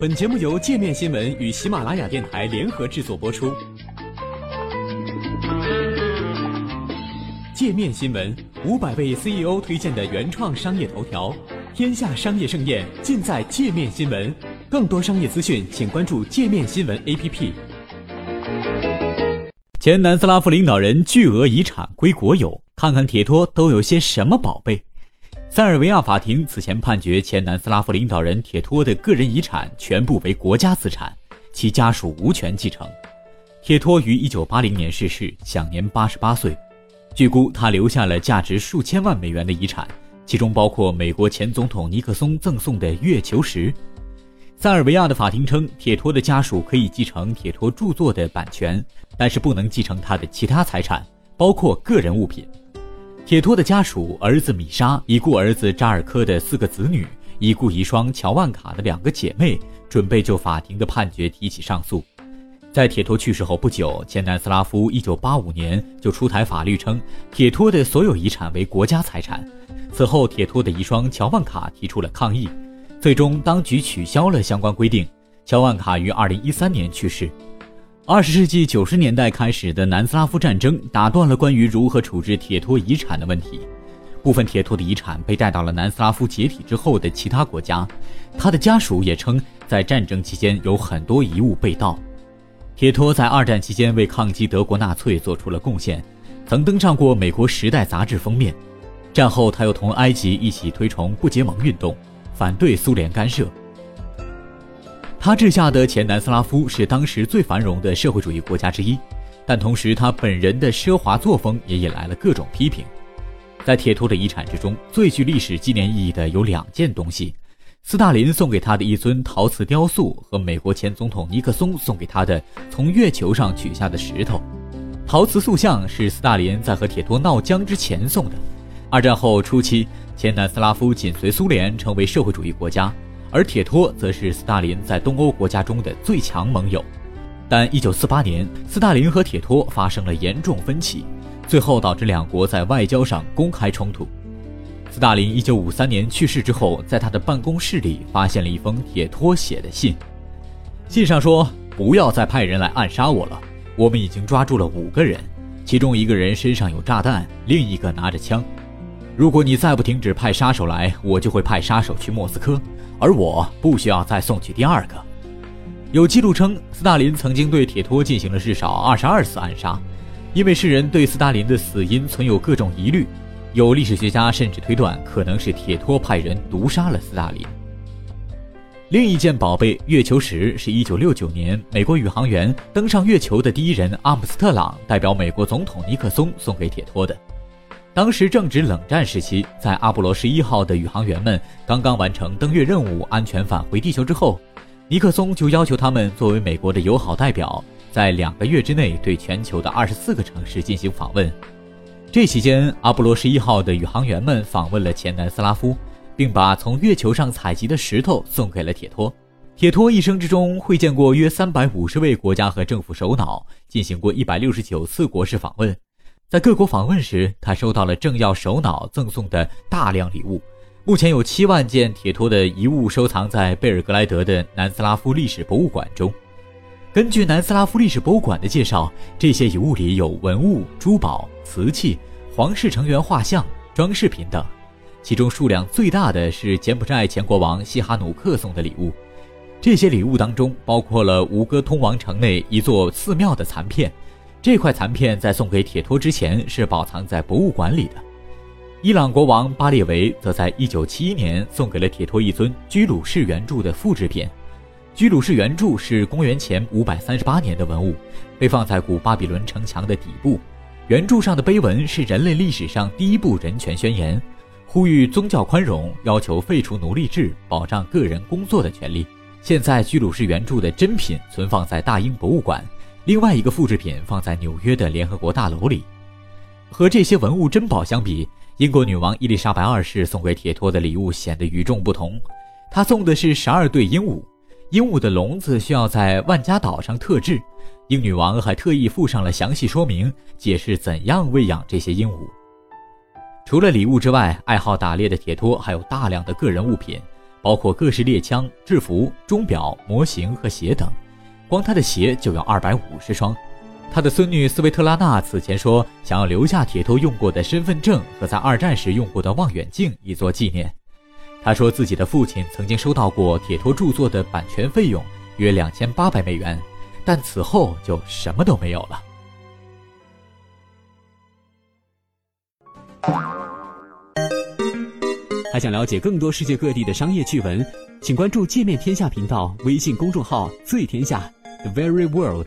本节目由界面新闻与喜马拉雅电台联合制作播出。界面新闻五百位 CEO 推荐的原创商业头条，天下商业盛宴尽在界面新闻。更多商业资讯，请关注界面新闻 APP。前南斯拉夫领导人巨额遗产归国有，看看铁托都有些什么宝贝。塞尔维亚法庭此前判决前南斯拉夫领导人铁托的个人遗产全部为国家资产，其家属无权继承。铁托于1980年逝世，享年88岁。据估，他留下了价值数千万美元的遗产，其中包括美国前总统尼克松赠送的月球石。塞尔维亚的法庭称，铁托的家属可以继承铁托著作的版权，但是不能继承他的其他财产，包括个人物品。铁托的家属儿子米莎、已故儿子扎尔科的四个子女、已故遗孀乔万卡的两个姐妹，准备就法庭的判决提起上诉。在铁托去世后不久，前南斯拉夫1985年就出台法律称，铁托的所有遗产为国家财产。此后，铁托的遗孀乔万卡提出了抗议，最终当局取消了相关规定。乔万卡于2013年去世。二十世纪九十年代开始的南斯拉夫战争打断了关于如何处置铁托遗产的问题，部分铁托的遗产被带到了南斯拉夫解体之后的其他国家。他的家属也称，在战争期间有很多遗物被盗。铁托在二战期间为抗击德国纳粹做出了贡献，曾登上过美国《时代》杂志封面。战后，他又同埃及一起推崇不结盟运动，反对苏联干涉。他治下的前南斯拉夫是当时最繁荣的社会主义国家之一，但同时他本人的奢华作风也引来了各种批评。在铁托的遗产之中，最具历史纪念意义的有两件东西：斯大林送给他的一尊陶瓷雕塑和美国前总统尼克松送给他的从月球上取下的石头。陶瓷塑像是斯大林在和铁托闹僵之前送的。二战后初期，前南斯拉夫紧随苏联成为社会主义国家。而铁托则是斯大林在东欧国家中的最强盟友，但1948年，斯大林和铁托发生了严重分歧，最后导致两国在外交上公开冲突。斯大林1953年去世之后，在他的办公室里发现了一封铁托写的信，信上说：“不要再派人来暗杀我了，我们已经抓住了五个人，其中一个人身上有炸弹，另一个拿着枪。如果你再不停止派杀手来，我就会派杀手去莫斯科。”而我不需要再送去第二个。有记录称，斯大林曾经对铁托进行了至少二十二次暗杀，因为世人对斯大林的死因存有各种疑虑。有历史学家甚至推断，可能是铁托派人毒杀了斯大林。另一件宝贝月球石是一九六九年美国宇航员登上月球的第一人阿姆斯特朗代表美国总统尼克松送给铁托的。当时正值冷战时期，在阿波罗十一号的宇航员们刚刚完成登月任务，安全返回地球之后，尼克松就要求他们作为美国的友好代表，在两个月之内对全球的二十四个城市进行访问。这期间，阿波罗十一号的宇航员们访问了前南斯拉夫，并把从月球上采集的石头送给了铁托。铁托一生之中会见过约三百五十位国家和政府首脑，进行过一百六十九次国事访问。在各国访问时，他收到了政要首脑赠送的大量礼物。目前有七万件铁托的遗物收藏在贝尔格莱德的南斯拉夫历史博物馆中。根据南斯拉夫历史博物馆的介绍，这些遗物里有文物、珠宝、瓷器、皇室成员画像、装饰品等。其中数量最大的是柬埔寨前国王西哈努克送的礼物。这些礼物当中包括了吴哥通王城内一座寺庙的残片。这块残片在送给铁托之前是保藏在博物馆里的。伊朗国王巴列维则在1971年送给了铁托一尊居鲁士圆柱的复制品。居鲁士圆柱是公元前538年的文物，被放在古巴比伦城墙的底部。圆柱上的碑文是人类历史上第一部人权宣言，呼吁宗教宽容，要求废除奴隶制，保障个人工作的权利。现在居鲁士圆柱的真品存放在大英博物馆。另外一个复制品放在纽约的联合国大楼里。和这些文物珍宝相比，英国女王伊丽莎白二世送给铁托的礼物显得与众不同。她送的是十二对鹦鹉，鹦鹉的笼子需要在万家岛上特制。英女王还特意附上了详细说明，解释怎样喂养这些鹦鹉。除了礼物之外，爱好打猎的铁托还有大量的个人物品，包括各式猎枪、制服、钟表、模型和鞋等。光他的鞋就有二百五十双。他的孙女斯维特拉娜此前说，想要留下铁托用过的身份证和在二战时用过的望远镜以作纪念。他说自己的父亲曾经收到过铁托著作的版权费用，约两千八百美元，但此后就什么都没有了。还想了解更多世界各地的商业趣闻，请关注“界面天下”频道微信公众号“最天下 ”，The Very World。